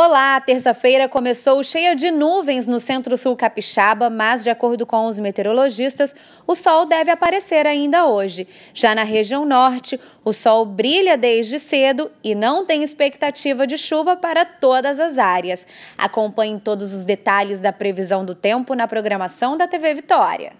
Olá, terça-feira começou cheia de nuvens no centro-sul capixaba, mas, de acordo com os meteorologistas, o sol deve aparecer ainda hoje. Já na região norte, o sol brilha desde cedo e não tem expectativa de chuva para todas as áreas. Acompanhe todos os detalhes da previsão do tempo na programação da TV Vitória.